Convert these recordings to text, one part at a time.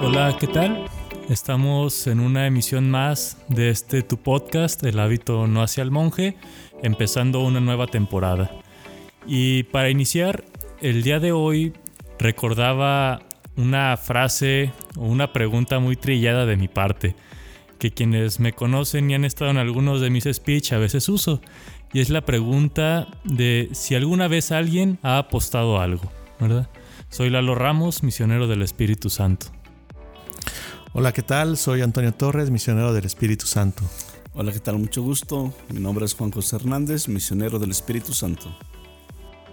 Hola, ¿qué tal? Estamos en una emisión más de este tu podcast, El hábito no hacia el monje, empezando una nueva temporada. Y para iniciar, el día de hoy recordaba una frase o una pregunta muy trillada de mi parte, que quienes me conocen y han estado en algunos de mis speech a veces uso, y es la pregunta de si alguna vez alguien ha apostado algo, ¿verdad? Soy Lalo Ramos, misionero del Espíritu Santo. Hola, ¿qué tal? Soy Antonio Torres, misionero del Espíritu Santo. Hola, ¿qué tal? Mucho gusto. Mi nombre es Juan José Hernández, misionero del Espíritu Santo.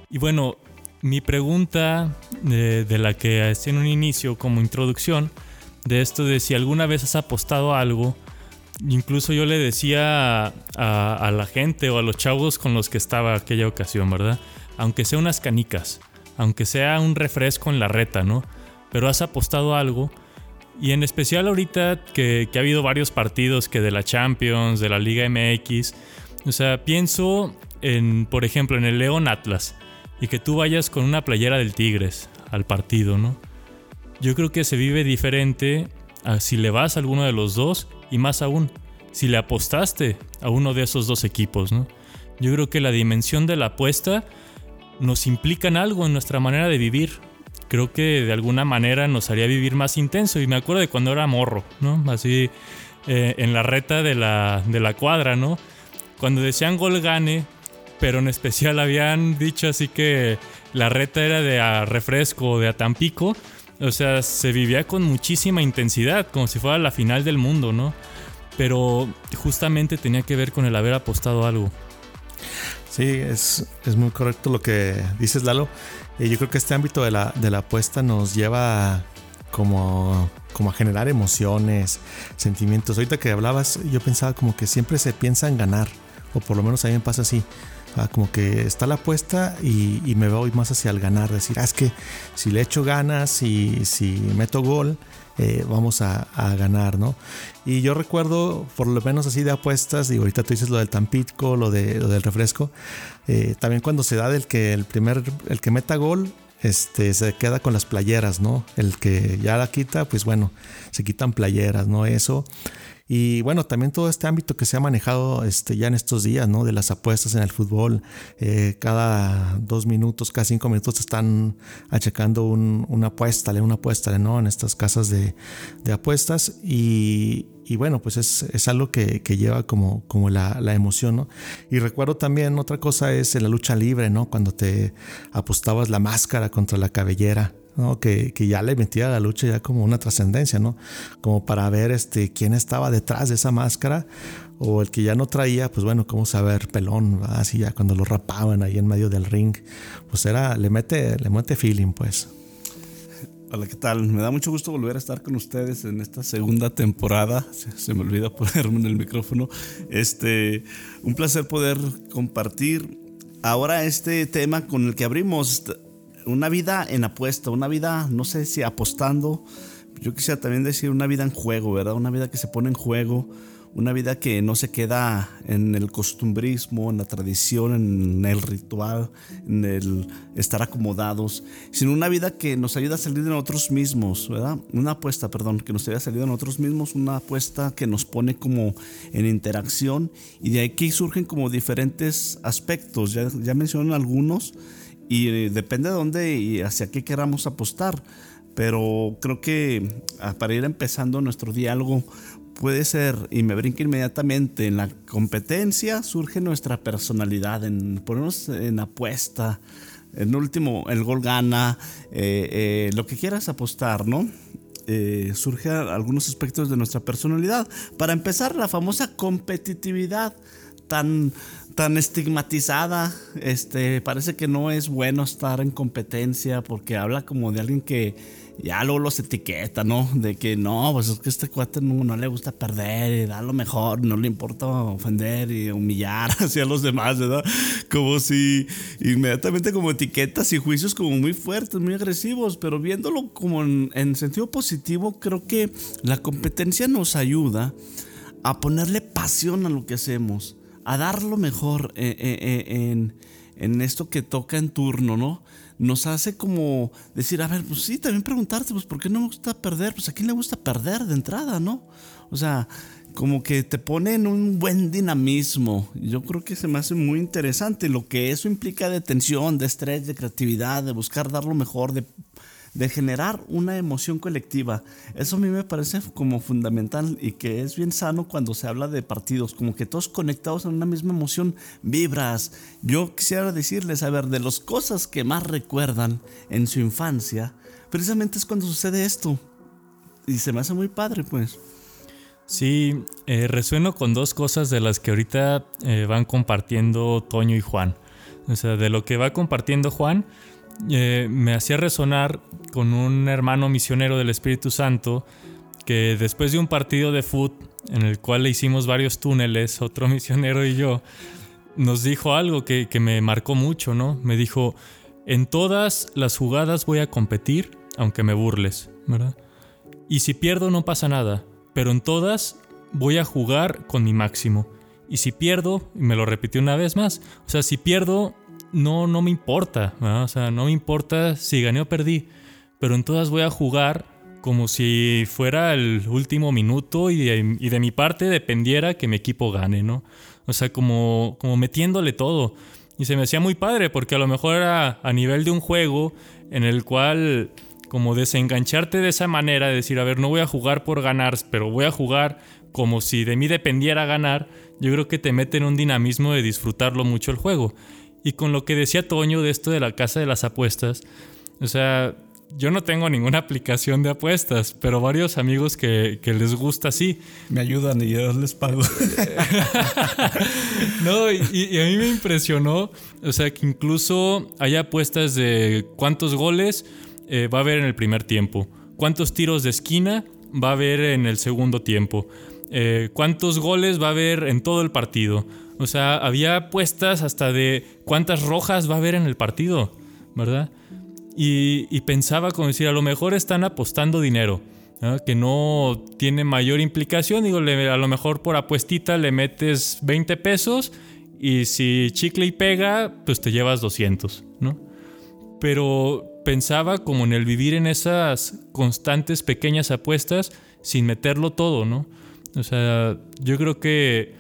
Y bueno, mi pregunta de, la que hacía en un inicio como introducción, de esto de si alguna vez has apostado algo, incluso yo le decía a, la gente o a los chavos con los que estaba aquella ocasión, ¿verdad? Aunque sea unas canicas, aunque sea un refresco en la reta, ¿no? Pero has apostado algo. Y en especial ahorita que, que ha habido varios partidos que de la Champions, de la Liga MX, o sea, pienso en, por ejemplo, en el León Atlas y que tú vayas con una playera del Tigres al partido, ¿no? Yo creo que se vive diferente a si le vas a alguno de los dos y más aún, si le apostaste a uno de esos dos equipos, ¿no? Yo creo que la dimensión de la apuesta nos implica en algo en nuestra manera de vivir. Creo que de alguna manera nos haría vivir más intenso. Y me acuerdo de cuando era morro, ¿no? Así eh, en la reta de la, de la cuadra, ¿no? Cuando decían gol gane, pero en especial habían dicho así que la reta era de a refresco o de a Tampico. O sea, se vivía con muchísima intensidad, como si fuera la final del mundo, ¿no? Pero justamente tenía que ver con el haber apostado algo. Sí, es, muy correcto lo que dices, Lalo. Y yo creo que este ámbito de la, de la apuesta nos lleva como, como a generar emociones, sentimientos. Ahorita que hablabas, yo pensaba como que siempre se piensa en ganar, o por lo menos a mí me pasa así. Ah, como que está la apuesta y, me voy más hacia el ganar, decir, ah, es que si le echo ganas y si meto gol, eh, vamos a, ganar, ¿no? Y yo recuerdo, por lo menos así de apuestas, y ahorita tú dices lo del Tampico, lo, de, lo del refresco, eh, también cuando se da del que el primer, el que meta gol, este, se queda con las playeras, ¿no? El que ya la quita, pues bueno, se quitan playeras, ¿no? Eso. Y bueno, también todo este ámbito que se ha manejado este, ya en estos días, ¿no? De las apuestas en el fútbol. Eh, cada dos minutos, cada cinco minutos están achacando una apuesta, una apuesta, ¿no? En estas casas de, apuestas. Y, bueno, pues es, algo que, lleva como, como la, la, emoción, ¿no? Y recuerdo también otra cosa es en la lucha libre, ¿no? Cuando te apostabas la máscara contra la cabellera. Que, ya le metía a la lucha ya como una trascendencia, ¿no? Como para ver este, quién estaba detrás de esa máscara o el que ya no traía, pues bueno, cómo saber pelón, así ya cuando lo rapaban ahí en medio del ring, pues era, le mete, le mete feeling, pues. Hola, ¿qué tal? Me da mucho gusto volver a estar con ustedes en esta segunda temporada. Se, me olvida ponerme en el micrófono. Este, un placer poder compartir ahora este tema con el que abrimos una vida en apuesta, una vida, no sé si apostando, yo quisiera también decir una vida en juego, ¿verdad? Una vida que se pone en juego, una vida que no se queda en el costumbrismo, en la tradición, en el ritual, en el estar acomodados, sino una vida que nos ayuda a salir de nosotros mismos, ¿verdad? Una apuesta, perdón, que nos ayuda a salir de nosotros mismos, una apuesta que nos pone como en interacción y de aquí surgen como diferentes aspectos, ya, ya mencioné algunos y eh, depende de dónde y hacia qué queramos apostar. Pero creo que ah, para ir empezando nuestro diálogo puede ser, y me brinca inmediatamente, en la competencia surge nuestra personalidad, en ponernos en apuesta. En último, el gol gana, eh, eh, lo que quieras apostar, ¿no? surge algunos aspectos de nuestra personalidad. Para empezar, la famosa competitividad tan tan estigmatizada. Este, parece que no es bueno estar en competencia porque habla como de alguien que ya luego los etiqueta, ¿no? De que no, pues es que este cuate no, le gusta perder y da lo mejor, no le importa ofender y humillar hacia los demás, ¿verdad? Como si inmediatamente como etiquetas y juicios como muy fuertes, muy agresivos, pero viéndolo como en, en sentido positivo, creo que la competencia nos ayuda a ponerle pasión a lo que hacemos a dar lo mejor eh, eh, eh, en esto que toca en turno, ¿no? Nos hace como decir, a ver, pues sí, también preguntarte, pues ¿por qué no me gusta perder? Pues a quién le gusta perder de entrada, ¿no? O sea, como que te pone en un buen dinamismo. Yo creo que se me hace muy interesante lo que eso implica de tensión, de estrés, de creatividad, de buscar dar lo mejor, de, de generar una emoción colectiva. Eso a mí me parece como fundamental y que es bien sano cuando se habla de partidos, como que todos conectados en una misma emoción, vibras. Yo quisiera decirles, a ver, de las cosas que más recuerdan en su infancia, precisamente es cuando sucede esto. Y se me hace muy padre, pues. Sí, eh, resueno con dos cosas de las que ahorita eh, van compartiendo Toño y Juan. O sea, de lo que va compartiendo Juan, eh, me hacía resonar con un hermano misionero del Espíritu Santo que después de un partido de fútbol en el cual le hicimos varios túneles, otro misionero y yo, nos dijo algo que, que me marcó mucho, ¿no? Me dijo, en todas las jugadas voy a competir, aunque me burles, ¿verdad? Y si pierdo no pasa nada pero en todas voy a jugar con mi máximo. Y si pierdo, y me lo repitió una vez más, o sea, si pierdo, no, no me importa, o sea, no me importa si gané o perdí, pero en todas voy a jugar como si fuera el último minuto y de, y de mi parte dependiera que mi equipo gane, ¿no? O sea, como, como metiéndole todo. Y se me hacía muy padre porque a lo mejor era a nivel de un juego en el cual como desengancharte de esa manera, de decir, a ver, no voy a jugar por ganar, pero voy a jugar como si de mí dependiera ganar, yo creo que te mete en un dinamismo de disfrutarlo mucho el juego. Y con lo que decía Toño de esto de la casa de las apuestas, o sea, yo no tengo ninguna aplicación de apuestas, pero varios amigos que, les gusta sí. Me ayudan y yo les pago. no, y, y, a mí me impresionó, o sea, que incluso hay apuestas de cuántos goles eh, va a haber en el primer tiempo? ¿Cuántos tiros de esquina va a haber en el segundo tiempo? Eh, ¿Cuántos goles va a haber en todo el partido? O sea, había apuestas hasta de cuántas rojas va a haber en el partido, ¿verdad? Y, pensaba como decir, a lo mejor están apostando dinero, que no tiene mayor implicación. Digo, a lo mejor por apuestita le metes 20 pesos y si chicle y pega, pues te llevas 200, ¿no? Pero pensaba como en el vivir en esas constantes pequeñas apuestas sin meterlo todo, ¿no? O sea, yo creo que,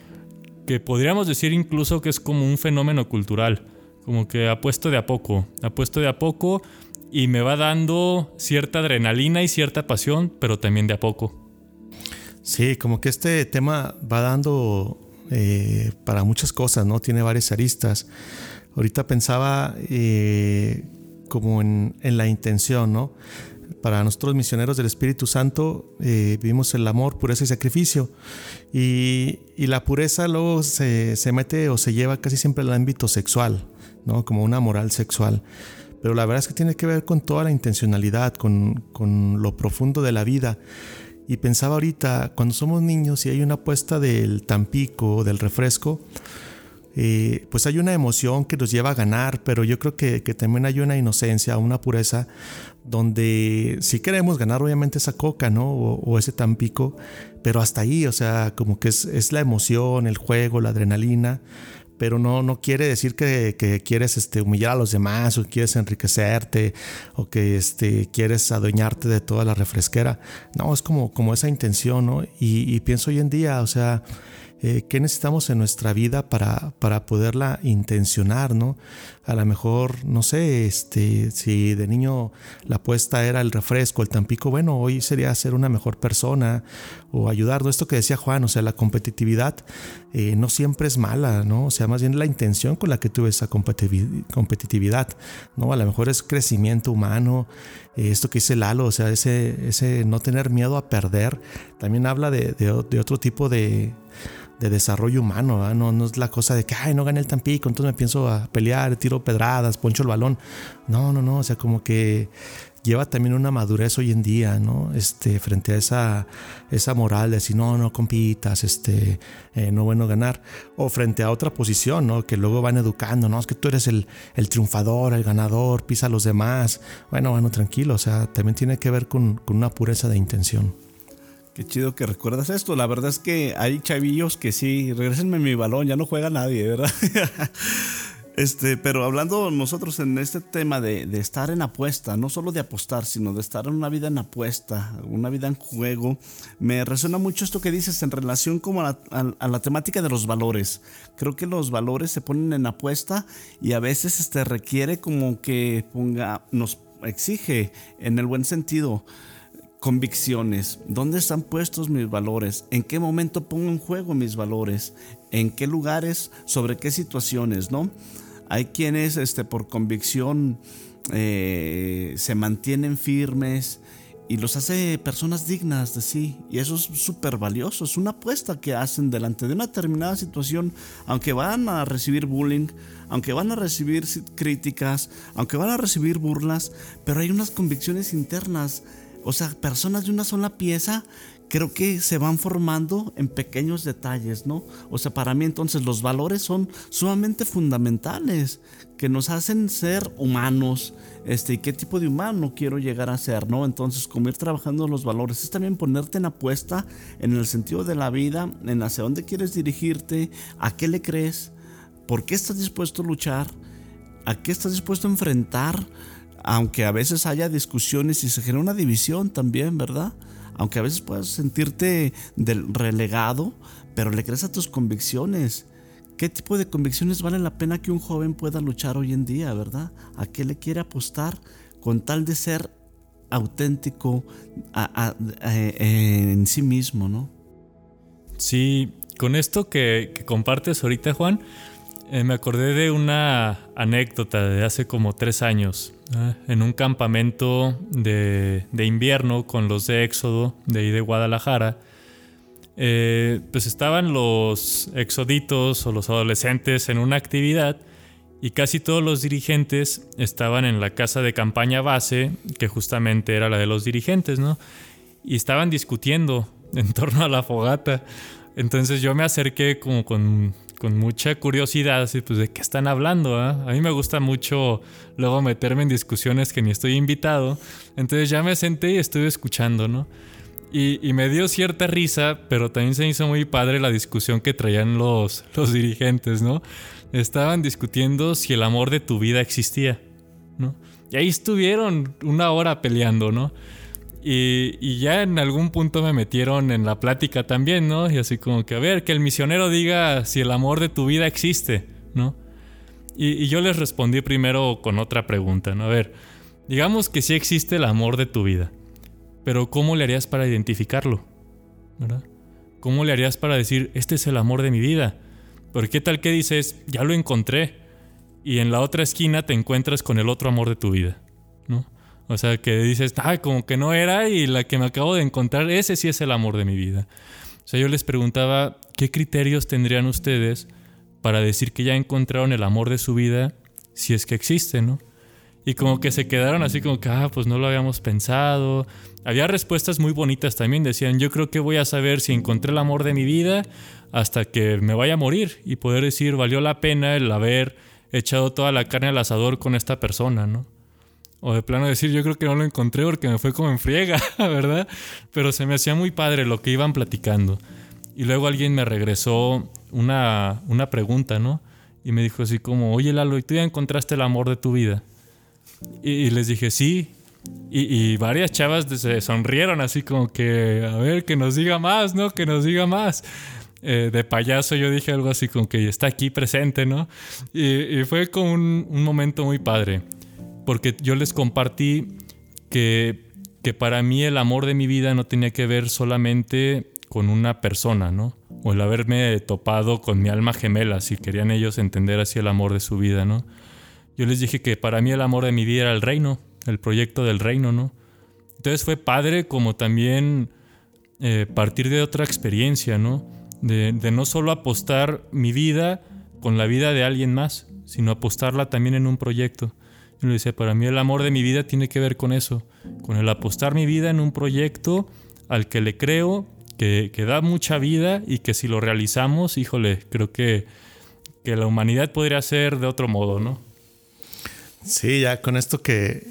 que podríamos decir incluso que es como un fenómeno cultural, como que apuesto de a poco, apuesto de a poco y me va dando cierta adrenalina y cierta pasión, pero también de a poco. Sí, como que este tema va dando eh, para muchas cosas, ¿no? Tiene varias aristas. Ahorita pensaba eh, como en, la intención, ¿no? Para nosotros misioneros del Espíritu Santo eh, vivimos el amor, pureza y sacrificio. Y, la pureza luego se, mete o se lleva casi siempre al ámbito sexual, ¿no? Como una moral sexual. Pero la verdad es que tiene que ver con toda la intencionalidad, con, con lo profundo de la vida. Y pensaba ahorita, cuando somos niños y hay una apuesta del Tampico, del refresco, eh, pues hay una emoción que nos lleva a ganar, pero yo creo que, también hay una inocencia, una pureza, donde si queremos ganar obviamente esa coca, ¿no? O, ese tampico, pero hasta ahí, o sea, como que es, la emoción, el juego, la adrenalina, pero no, no quiere decir que, quieres este, humillar a los demás o quieres enriquecerte o que este, quieres adueñarte de toda la refresquera. No, es como, como esa intención, ¿no? Y, y pienso hoy en día, o sea, eh, qué necesitamos en nuestra vida para, para poderla intencionar, ¿no? A lo mejor, no sé, este, si de niño la apuesta era el refresco, el tampico, bueno, hoy sería ser una mejor persona o ayudar, Esto que decía Juan, o sea, la competitividad eh, no siempre es mala, ¿no? O sea, más bien la intención con la que tuve esa competitividad, ¿no? A lo mejor es crecimiento humano, eh, esto que dice Lalo, o sea, ese, ese no tener miedo a perder, también habla de, de otro tipo de de desarrollo humano, no, no es la cosa de que, ay, no gané el Tampico, entonces me pienso a pelear, tiro pedradas, poncho el balón. No, no, no, o sea, como que lleva también una madurez hoy en día, ¿no? Este, frente a esa, esa moral de decir, no, no compitas, este, eh, no bueno ganar. O frente a otra posición, ¿no? Que luego van educando, ¿no? Es que tú eres el, el triunfador, el ganador, pisa a los demás. Bueno, bueno, tranquilo, o sea, también tiene que ver con, con una pureza de intención. Qué chido que recuerdas esto. La verdad es que hay chavillos que sí, regresenme mi balón, ya no juega nadie, ¿verdad? Este, pero hablando nosotros en este tema de, estar en apuesta, no solo de apostar, sino de estar en una vida en apuesta, una vida en juego, me resuena mucho esto que dices en relación como a la, temática de los valores. Creo que los valores se ponen en apuesta y a veces este, requiere como que ponga, nos exige en el buen sentido convicciones. ¿Dónde están puestos mis valores? ¿En qué momento pongo en juego mis valores? ¿En qué lugares? ¿Sobre qué situaciones? ¿No? Hay quienes este, por convicción eh, se mantienen firmes y los hace personas dignas de sí. Y eso es súper valioso. Es una apuesta que hacen delante de una determinada situación, aunque van a recibir bullying, aunque van a recibir críticas, aunque van a recibir burlas, pero hay unas convicciones internas. O sea, personas de una sola pieza creo que se van formando en pequeños detalles, ¿no? O sea, para mí entonces los valores son sumamente fundamentales, que nos hacen ser humanos, este, y qué tipo de humano quiero llegar a ser, ¿no? Entonces, como ir trabajando los valores, es también ponerte en apuesta en el sentido de la vida, en hacia dónde quieres dirigirte, a qué le crees, por qué estás dispuesto a luchar, a qué estás dispuesto a enfrentar, aunque a veces haya discusiones y se genera una división también, ¿verdad? Aunque a veces puedas sentirte relegado, pero le crees a tus convicciones. ¿Qué tipo de convicciones vale la pena que un joven pueda luchar hoy en día, verdad? ¿A qué le quiere apostar con tal de ser auténtico en sí mismo, no? Sí, con esto que, que compartes ahorita, Juan, eh, me acordé de una anécdota de hace como tres años, en un campamento de, invierno con los de Éxodo, de ahí de Guadalajara. Eh, pues estaban los exoditos o los adolescentes en una actividad y casi todos los dirigentes estaban en la casa de campaña base, que justamente era la de los dirigentes, ¿no? Y estaban discutiendo en torno a la fogata. Entonces yo me acerqué como con con mucha curiosidad, así pues de qué están hablando. Ah? A mí me gusta mucho luego meterme en discusiones que ni estoy invitado. Entonces ya me senté y estuve escuchando, ¿no? Y, me dio cierta risa, pero también se hizo muy padre la discusión que traían los, los dirigentes, ¿no? Estaban discutiendo si el amor de tu vida existía, ¿no? Y ahí estuvieron una hora peleando, ¿no? Y, ya en algún punto me metieron en la plática también, ¿no? Y así como que, a ver, que el misionero diga si el amor de tu vida existe, ¿no? Y, yo les respondí primero con otra pregunta, ¿no? A ver, digamos que sí existe el amor de tu vida, pero ¿cómo le harías para identificarlo? ¿Cómo le harías para decir, este es el amor de mi vida? Porque qué tal que dices, ya lo encontré, y en la otra esquina te encuentras con el otro amor de tu vida. O sea, que dices, ay, como que no era y la que me acabo de encontrar, ese sí es el amor de mi vida. O sea, yo les preguntaba, ¿qué criterios tendrían ustedes para decir que ya encontraron el amor de su vida si es que existe, ¿no? Y como que se quedaron así como que, ah, pues no lo habíamos pensado. Había respuestas muy bonitas también. Decían, yo creo que voy a saber si encontré el amor de mi vida hasta que me vaya a morir y poder decir, valió la pena el haber echado toda la carne al asador con esta persona, ¿no? O de plano decir, yo creo que no lo encontré porque me fue como en friega, ¿verdad? Pero se me hacía muy padre lo que iban platicando. Y luego alguien me regresó una, una pregunta, ¿no? Y me dijo así como, oye Lalo, ¿y tú ya encontraste el amor de tu vida? Y, les dije, sí. Y, varias chavas se sonrieron así como que, a ver, que nos diga más, ¿no? Que nos diga más. Eh, de payaso yo dije algo así como que está aquí presente, ¿no? Y, fue como un, un momento muy padre porque yo les compartí que, que para mí el amor de mi vida no tenía que ver solamente con una persona, ¿no? O el haberme topado con mi alma gemela, si querían ellos entender así el amor de su vida, ¿no? Yo les dije que para mí el amor de mi vida era el reino, el proyecto del reino, ¿no? Entonces fue padre como también eh, partir de otra experiencia, ¿no? De, de no solo apostar mi vida con la vida de alguien más, sino apostarla también en un proyecto. Y le dice, para mí el amor de mi vida tiene que ver con eso, con el apostar mi vida en un proyecto al que le creo, que, que da mucha vida y que si lo realizamos, híjole, creo que, que la humanidad podría ser de otro modo, ¿no? Sí, ya con esto que,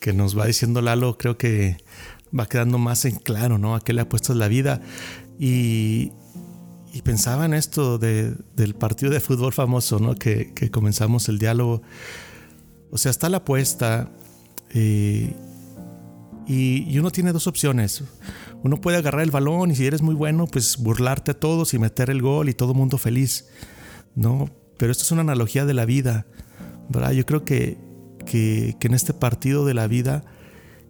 que nos va diciendo Lalo, creo que va quedando más en claro, ¿no? A qué le apuestas la vida. Y, y pensaba en esto del partido de fútbol famoso, ¿no? Que, comenzamos el diálogo. O sea, está la apuesta eh, y, uno tiene dos opciones. Uno puede agarrar el balón y si eres muy bueno, pues burlarte a todos y meter el gol y todo mundo feliz, ¿no? Pero esto es una analogía de la vida, ¿verdad? Yo creo que, que en este partido de la vida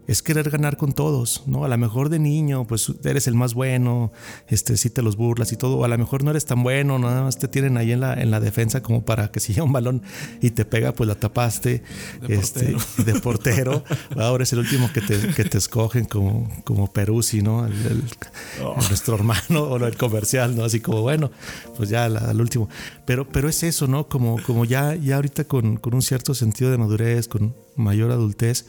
es querer ganar con todos, ¿no? A lo mejor de niño, pues eres el más bueno, este, sí te los burlas y todo, o a lo mejor no eres tan bueno, nada más te tienen ahí en la, en la defensa como para que si llega un balón y te pega, pues la tapaste, de este, portero. de portero. Ahora es el último que te, que te escogen como, como Peruzzi, ¿no? El, oh. Nuestro hermano, o el comercial, ¿no? Así como, bueno, pues ya al último. Pero, pero es eso, ¿no? Como, como ya, ya ahorita con, con un cierto sentido de madurez, con mayor adultez,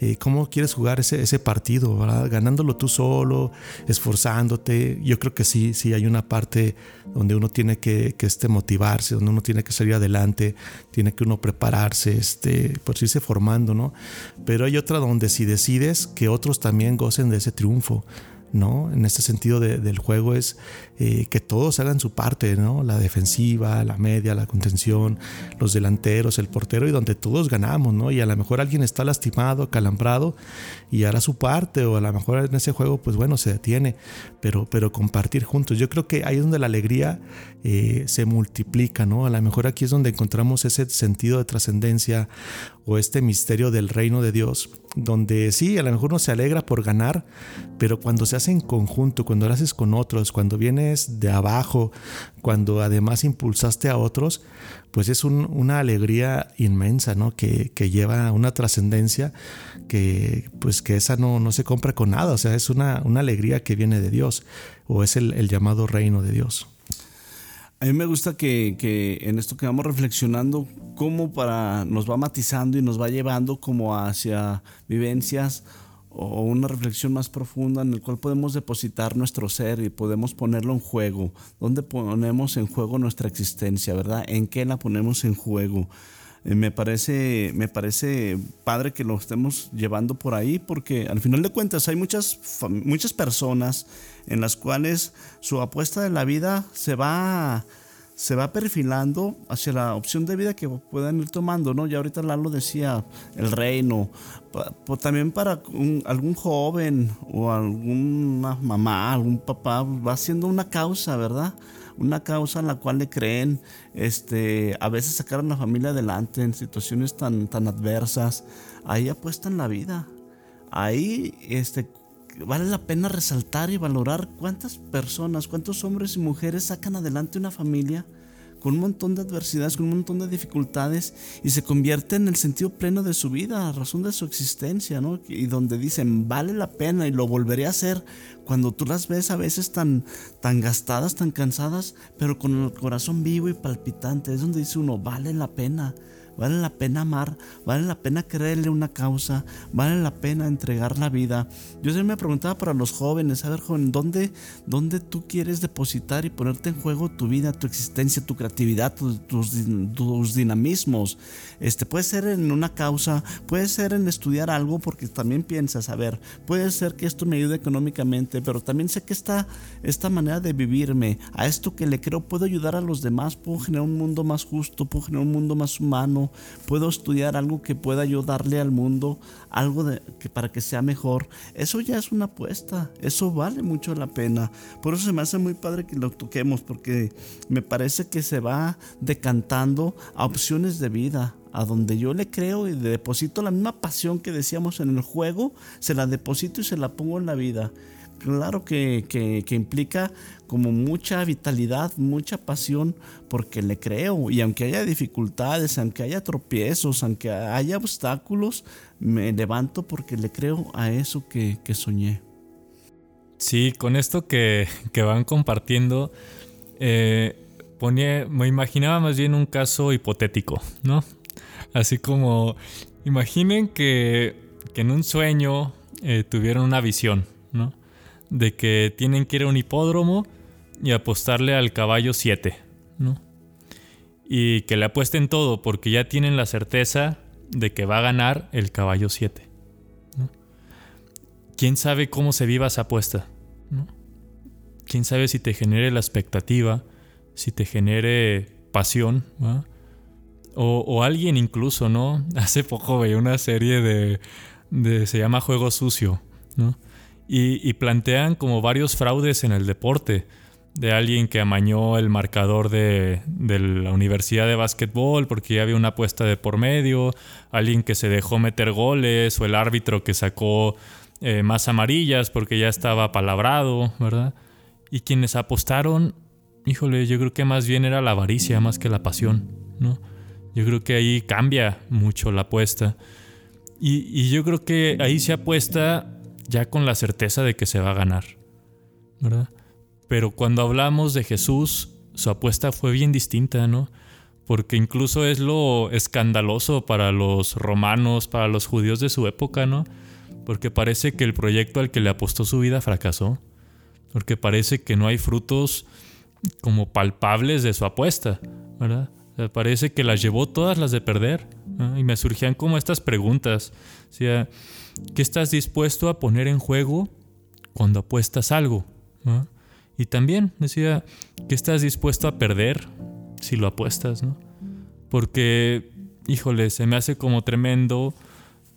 eh, ¿cómo quieres jugar ese, ese partido? Ganándolo tú solo, esforzándote. Yo creo que sí, sí hay una parte donde uno tiene que, que este, motivarse, donde uno tiene que salir adelante, tiene que uno prepararse, este, por irse formando, ¿no? Pero hay otra donde si decides que otros también gocen de ese triunfo. ¿no? En este sentido del juego es eh, que todos hagan su parte, ¿no? La defensiva, la media, la contención, los delanteros, el portero y donde todos ganamos, ¿no? Y a lo mejor alguien está lastimado, calambrado y hará su parte o a lo mejor en ese juego, pues bueno, se detiene, pero, pero compartir juntos. Yo creo que ahí es donde la alegría eh, se multiplica, ¿no? A lo mejor aquí es donde encontramos ese sentido de trascendencia o este misterio del reino de Dios, donde sí, a lo mejor uno se alegra por ganar, pero cuando se hace en conjunto, cuando lo haces con otros, cuando de abajo, cuando además impulsaste a otros, pues es una alegría inmensa, ¿no? Que, lleva una trascendencia que, pues que esa no, no se compra con nada, o sea, es una, una alegría que viene de Dios, o es el, el llamado reino de Dios. A mí me gusta que, en esto que vamos reflexionando, cómo para nos va matizando y nos va llevando como hacia vivencias o una reflexión más profunda en el cual podemos depositar nuestro ser y podemos ponerlo en juego. ¿Dónde ponemos en juego nuestra existencia, verdad? ¿En qué la ponemos en juego? Eh, me parece, me parece padre que lo estemos llevando por ahí porque al final de cuentas hay muchas, muchas personas en las cuales su apuesta de la vida se va, se va perfilando hacia la opción de vida que puedan ir tomando, ¿no? Ya ahorita Lalo decía, el reino, también para algún joven o alguna mamá, algún papá, va haciendo una causa, ¿verdad? una causa en la cual le creen, este, a veces sacar a la familia adelante en situaciones tan, tan adversas, ahí apuestan la vida. Ahí este, vale la pena resaltar y valorar cuántas personas, cuántos hombres y mujeres sacan adelante una familia con un montón de adversidades, con un montón de dificultades y se convierte en el sentido pleno de su vida, a razón de su existencia, ¿no? Y donde dicen, vale la pena y lo volveré a hacer cuando tú las ves a veces tan, tan gastadas, tan cansadas, pero con el corazón vivo y palpitante, es donde dice uno, vale la pena. Vale la pena amar, vale la pena creerle una causa, vale la pena entregar la vida. Yo siempre me preguntaba para los jóvenes, a ver, joven, ¿dónde, ¿dónde tú quieres depositar y ponerte en juego tu vida, tu existencia, tu creatividad, tus, tus, dinamismos? Este, puede ser en una causa, puede ser en estudiar algo, porque también piensas, a ver, puede ser que esto me ayude económicamente, pero también sé que esta, esta manera de vivirme, a esto que le creo, puedo ayudar a los demás, puedo generar un mundo más justo, puedo generar un mundo más humano puedo estudiar algo que pueda ayudarle al mundo, algo de, que para que sea mejor. Eso ya es una apuesta, eso vale mucho la pena. Por eso se me hace muy padre que lo toquemos, porque me parece que se va decantando a opciones de vida, a donde yo le creo y deposito la misma pasión que decíamos en el juego, se la deposito y se la pongo en la vida claro que, que, implica como mucha vitalidad, mucha pasión, porque le creo. Y aunque haya dificultades, aunque haya tropiezos, aunque haya obstáculos, me levanto porque le creo a eso que, que soñé. Sí, con esto que, van compartiendo, eh, ponía, me imaginaba más bien un caso hipotético, ¿no? Así como, imaginen que, que en un sueño eh, tuvieron una visión. De que tienen que ir a un hipódromo y apostarle al caballo 7, ¿no? Y que le apuesten todo porque ya tienen la certeza de que va a ganar el caballo 7. ¿Quién sabe cómo se viva esa apuesta? quién sabe si te genere la expectativa, si te genere pasión, o, alguien incluso, ¿no? Hace poco veía una serie de, se llama Juego Sucio, ¿no? Y, plantean como varios fraudes en el deporte de alguien que amañó el marcador de, la universidad de básquetbol porque ya había una apuesta de por medio, alguien que se dejó meter goles o el árbitro que sacó eh, más amarillas porque ya estaba palabrado, ¿verdad? Y quienes apostaron, híjole, yo creo que más bien era la avaricia más que la pasión, ¿no? Yo creo que ahí cambia mucho la apuesta. Y, y yo creo que ahí se apuesta ya con la certeza de que se va a ganar, ¿verdad? Pero cuando hablamos de Jesús, su apuesta fue bien distinta, ¿no? Porque incluso es lo escandaloso para los romanos, para los judíos de su época, ¿no? Porque parece que el proyecto al que le apostó su vida fracasó. Porque parece que no hay frutos como palpables de su apuesta, ¿verdad? parece que las llevó todas las de perder. Y me surgían como estas preguntas. O sea, ¿qué estás dispuesto a poner en juego cuando apuestas algo? Y también decía, ¿qué estás dispuesto a perder si lo apuestas? ¿no? Porque, híjole, se me hace como tremendo,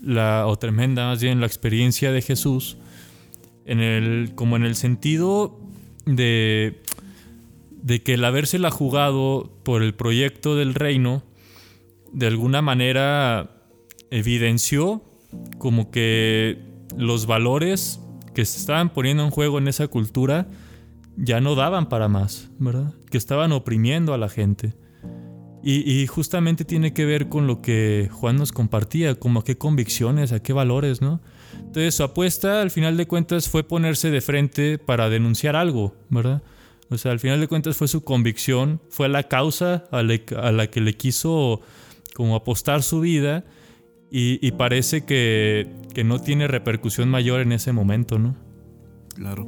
la, o tremenda más bien la experiencia de Jesús, en el, como en el sentido de, de que el habérsela jugado por el proyecto del reino, de alguna manera evidenció como que los valores que se estaban poniendo en juego en esa cultura ya no daban para más, ¿verdad? Que estaban oprimiendo a la gente. Y, justamente tiene que ver con lo que Juan nos compartía, como a qué convicciones, a qué valores, ¿no? Entonces su apuesta al final de cuentas fue ponerse de frente para denunciar algo, ¿verdad? O sea, al final de cuentas fue su convicción, fue la causa a la, que le quiso como apostar su vida y, parece que, que no tiene repercusión mayor en ese momento, ¿no? Claro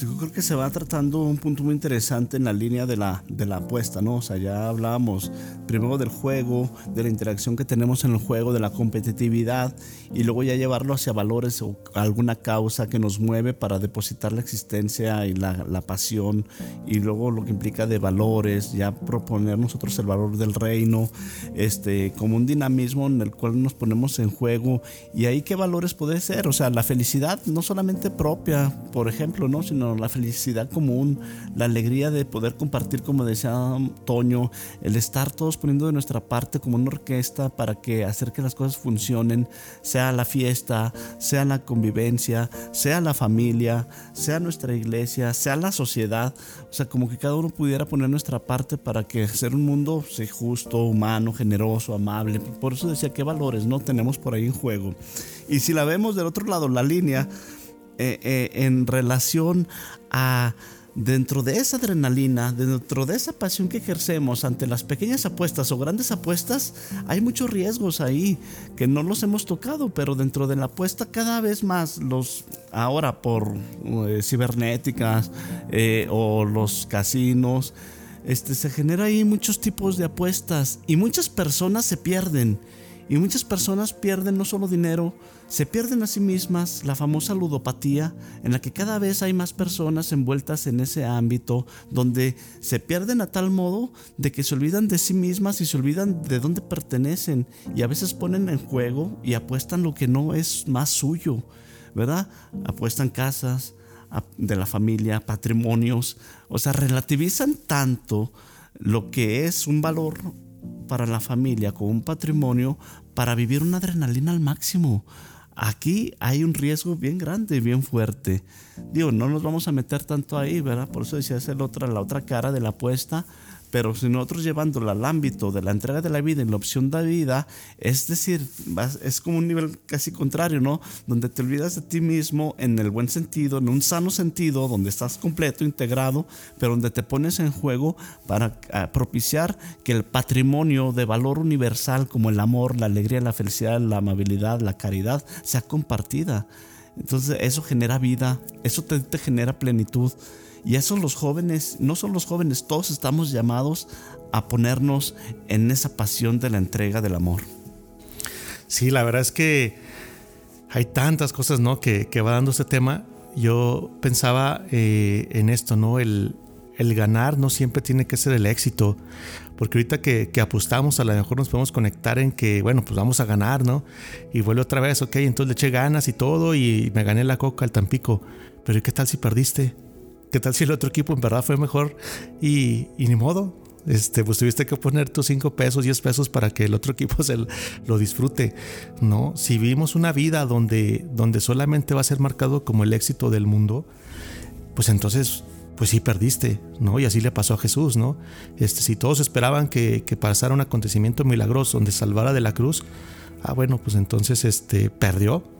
yo creo que se va tratando un punto muy interesante en la línea de la, de la apuesta, ¿no? O sea, ya hablábamos primero del juego, de la interacción que tenemos en el juego, de la competitividad y luego ya llevarlo hacia valores o alguna causa que nos mueve para depositar la existencia y la, la pasión y luego lo que implica de valores, ya proponer nosotros el valor del reino, este, como un dinamismo en el cual nos ponemos en juego y ahí qué valores puede ser, o sea, la felicidad no solamente propia, por ejemplo, ¿no? Sino la felicidad común, la alegría de poder compartir, como decía Toño, el estar todos poniendo de nuestra parte como una orquesta para que hacer que las cosas funcionen, sea la fiesta, sea la convivencia, sea la familia, sea nuestra iglesia, sea la sociedad, o sea, como que cada uno pudiera poner nuestra parte para que ser un mundo sea justo, humano, generoso, amable. Por eso decía qué valores no tenemos por ahí en juego. Y si la vemos del otro lado, la línea, eh, eh, en relación a dentro de esa adrenalina, dentro de esa pasión que ejercemos ante las pequeñas apuestas o grandes apuestas, hay muchos riesgos ahí que no los hemos tocado, pero dentro de la apuesta cada vez más los ahora por eh, cibernéticas o los casinos, este se genera ahí muchos tipos de apuestas y muchas personas se pierden y muchas personas pierden no solo dinero, se pierden a sí mismas la famosa ludopatía en la que cada vez hay más personas envueltas en ese ámbito donde se pierden a tal modo de que se olvidan de sí mismas y se olvidan de dónde pertenecen y a veces ponen en juego y apuestan lo que no es más suyo, ¿verdad? Apuestan casas de la familia, patrimonios, o sea, relativizan tanto lo que es un valor para la familia como un patrimonio para vivir una adrenalina al máximo. Aquí hay un riesgo bien grande, bien fuerte. Digo, no nos vamos a meter tanto ahí, ¿verdad? Por eso decía hacer otra, la otra cara de la apuesta pero si nosotros llevándolo al ámbito de la entrega de la vida en la opción de vida, es decir, es como un nivel casi contrario, ¿no? Donde te olvidas de ti mismo en el buen sentido, en un sano sentido, donde estás completo, integrado, pero donde te pones en juego para ah, propiciar que el patrimonio de valor universal como el amor, la alegría, la felicidad, la amabilidad, la caridad, sea compartida. Entonces eso genera vida, eso te genera plenitud. Y eso los jóvenes, no son los jóvenes, todos estamos llamados a ponernos en esa pasión de la entrega del amor. Sí, la verdad es que hay tantas cosas, ¿no? Que, que va dando este tema yo pensaba eh, en esto, ¿no? El, el ganar no siempre tiene que ser el éxito. Porque ahorita que, apostamos, a lo mejor nos podemos conectar en que, bueno, pues vamos a ganar, ¿no? Y vuelve otra vez, ok, entonces le eché ganas y todo y me gané la coca al Tampico. Pero ¿qué tal si perdiste? ¿Qué tal si el otro equipo en verdad fue mejor? Y, ni modo, este, pues tuviste que poner tus 5 pesos, 10 pesos para que el otro equipo se lo disfrute, ¿no? Si vivimos una vida donde, donde solamente va a ser marcado como el éxito del mundo, pues entonces pues sí perdiste, ¿no? Y así le pasó a Jesús, ¿no? Este, si todos esperaban que, que, pasara un acontecimiento milagroso donde salvara de la cruz, ah, bueno, pues entonces este, perdió,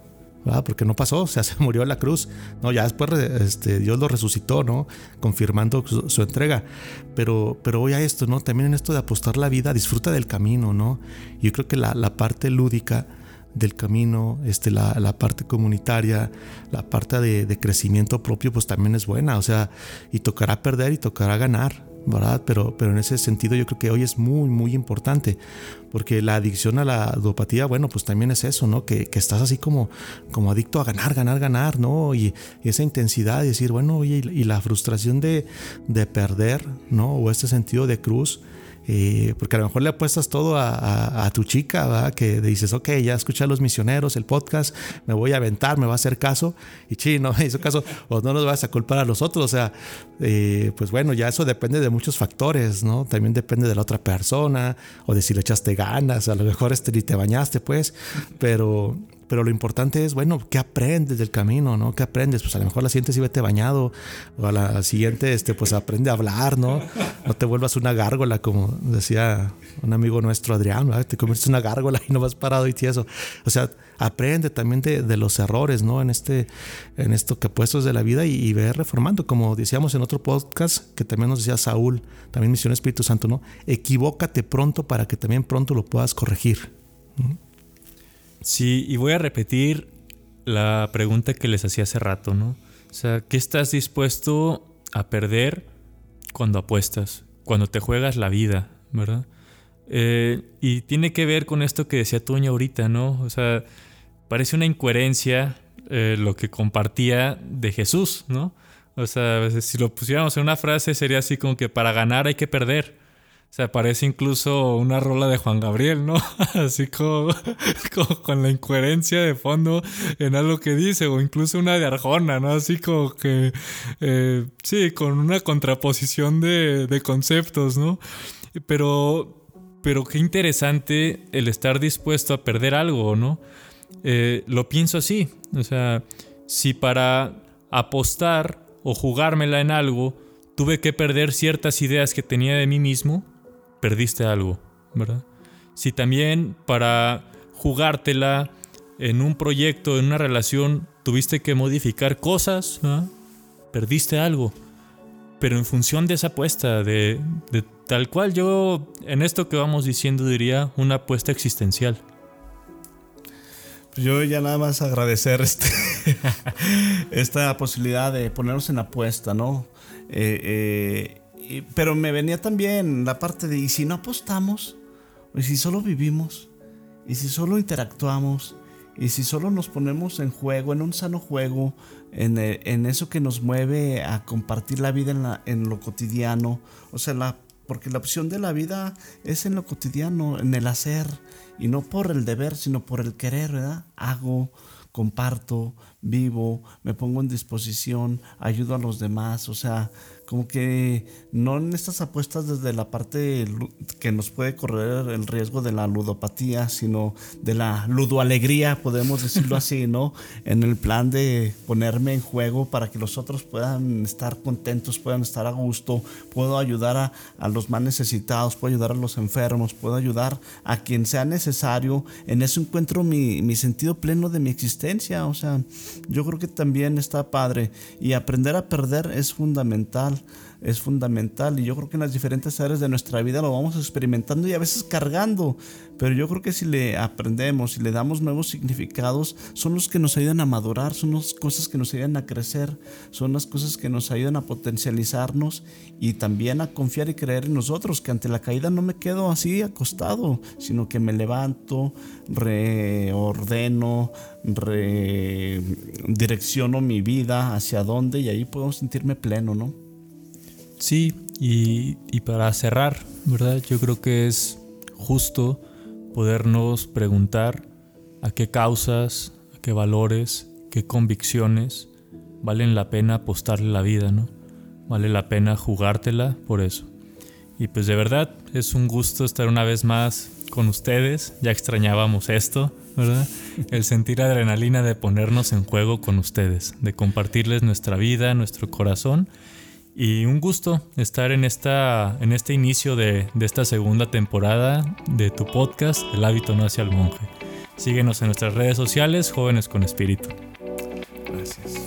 ¿verdad? Porque no pasó, o sea, se murió en la cruz, ¿no? Ya después este, Dios lo resucitó, ¿no? Confirmando su, entrega. Pero, pero hoy a esto, ¿no? También en esto de apostar la vida, disfruta del camino, ¿no? Yo creo que la, parte lúdica del camino, este, la, parte comunitaria, la parte de, crecimiento propio, pues también es buena. O sea, y tocará perder y tocará ganar, ¿verdad? Pero, pero en ese sentido yo creo que hoy es muy, muy importante, porque la adicción a la ludopatía, bueno, pues también es eso, ¿no? Que, que estás así como, como adicto a ganar, ganar, ganar, ¿no? Y, y esa intensidad de decir, bueno, oye, y, y la frustración de, de perder, ¿no? O este sentido de cruz. Eh, porque a lo mejor le apuestas todo a, tu chica, ¿verdad? que dices, ok, ya escuché a los misioneros, el podcast, me voy a aventar, me va a hacer caso, y sí, no me hizo caso, o no nos vas a culpar a los otros, o sea, eh, pues bueno, ya eso depende de muchos factores, ¿no? También depende de la otra persona, o de si le echaste ganas, a lo mejor este, ni te bañaste, pues, pero pero lo importante es, bueno, ¿qué aprendes del camino, no? ¿Qué aprendes? Pues a lo mejor la siguiente sí vete bañado, o a la siguiente, este, pues aprende a hablar, ¿no? No te vuelvas una gárgola, como decía un amigo nuestro, Adrián, ¿verdad? te conviertes una gárgola y no vas parado y tieso. O sea, aprende también de, de, los errores, ¿no? En este, en esto que puestos de la vida y, y ve reformando, como decíamos en otro podcast, que también nos decía Saúl, también Misión Espíritu Santo, ¿no? Equivócate pronto para que también pronto lo puedas corregir. ¿no? Sí, y voy a repetir la pregunta que les hacía hace rato, ¿no? O sea, ¿qué estás dispuesto a perder cuando apuestas? Cuando te juegas la vida, ¿verdad? Eh, y tiene que ver con esto que decía Toño ahorita, ¿no? O sea, parece una incoherencia eh, lo que compartía de Jesús, ¿no? O sea, si lo pusiéramos en una frase sería así como que para ganar hay que perder. O sea, parece incluso una rola de Juan Gabriel, ¿no? Así como, como, con la incoherencia de fondo en algo que dice, o incluso una de Arjona, ¿no? Así como que, eh, sí, con una contraposición de, de conceptos, ¿no? Pero, pero qué interesante el estar dispuesto a perder algo, ¿no? Eh, lo pienso así, o sea, si para apostar o jugármela en algo tuve que perder ciertas ideas que tenía de mí mismo, perdiste algo, ¿verdad? Si también para jugártela en un proyecto, en una relación, tuviste que modificar cosas, ¿no? perdiste algo. Pero en función de esa apuesta, de, tal cual yo en esto que vamos diciendo diría una apuesta existencial. Pues yo ya nada más agradecer este, esta posibilidad de ponernos en apuesta, ¿no? Eh, eh, pero me venía también la parte de, ¿y si no apostamos? ¿Y si solo vivimos? ¿Y si solo interactuamos? ¿Y si solo nos ponemos en juego, en un sano juego, en, en eso que nos mueve a compartir la vida en, la, en lo cotidiano? O sea, la, porque la opción de la vida es en lo cotidiano, en el hacer, y no por el deber, sino por el querer, ¿verdad? Hago, comparto, vivo, me pongo en disposición, ayudo a los demás, o sea, como que no en estas apuestas desde la parte que nos puede correr el riesgo de la ludopatía, sino de la ludoalegría, podemos decirlo así, ¿no? En el plan de ponerme en juego para que los otros puedan estar contentos, puedan estar a gusto, puedo ayudar a, a los más necesitados, puedo ayudar a los enfermos, puedo ayudar a quien sea necesario. En eso encuentro mi, mi sentido pleno de mi existencia, o sea, yo creo que también está padre y aprender a perder es fundamental es fundamental y yo creo que en las diferentes áreas de nuestra vida lo vamos experimentando y a veces cargando, pero yo creo que si le aprendemos y le damos nuevos significados, son los que nos ayudan a madurar, son las cosas que nos ayudan a crecer, son las cosas que nos ayudan a potencializarnos y también a confiar y creer en nosotros, que ante la caída no me quedo así acostado, sino que me levanto, reordeno, re donde direcciono mi vida, hacia dónde, y ahí puedo sentirme pleno, ¿no? Sí, y, y para cerrar, ¿verdad? Yo creo que es justo podernos preguntar a qué causas, a qué valores, qué convicciones valen la pena apostarle la vida, ¿no? Vale la pena jugártela por eso. Y pues de verdad es un gusto estar una vez más con ustedes. Ya extrañábamos esto, ¿verdad? El sentir adrenalina de ponernos en juego con ustedes, de compartirles nuestra vida, nuestro corazón. Y un gusto estar en, esta, en este inicio de, de esta segunda temporada de tu podcast, El hábito no hacia el monje. Síguenos en nuestras redes sociales, Jóvenes con Espíritu. Gracias.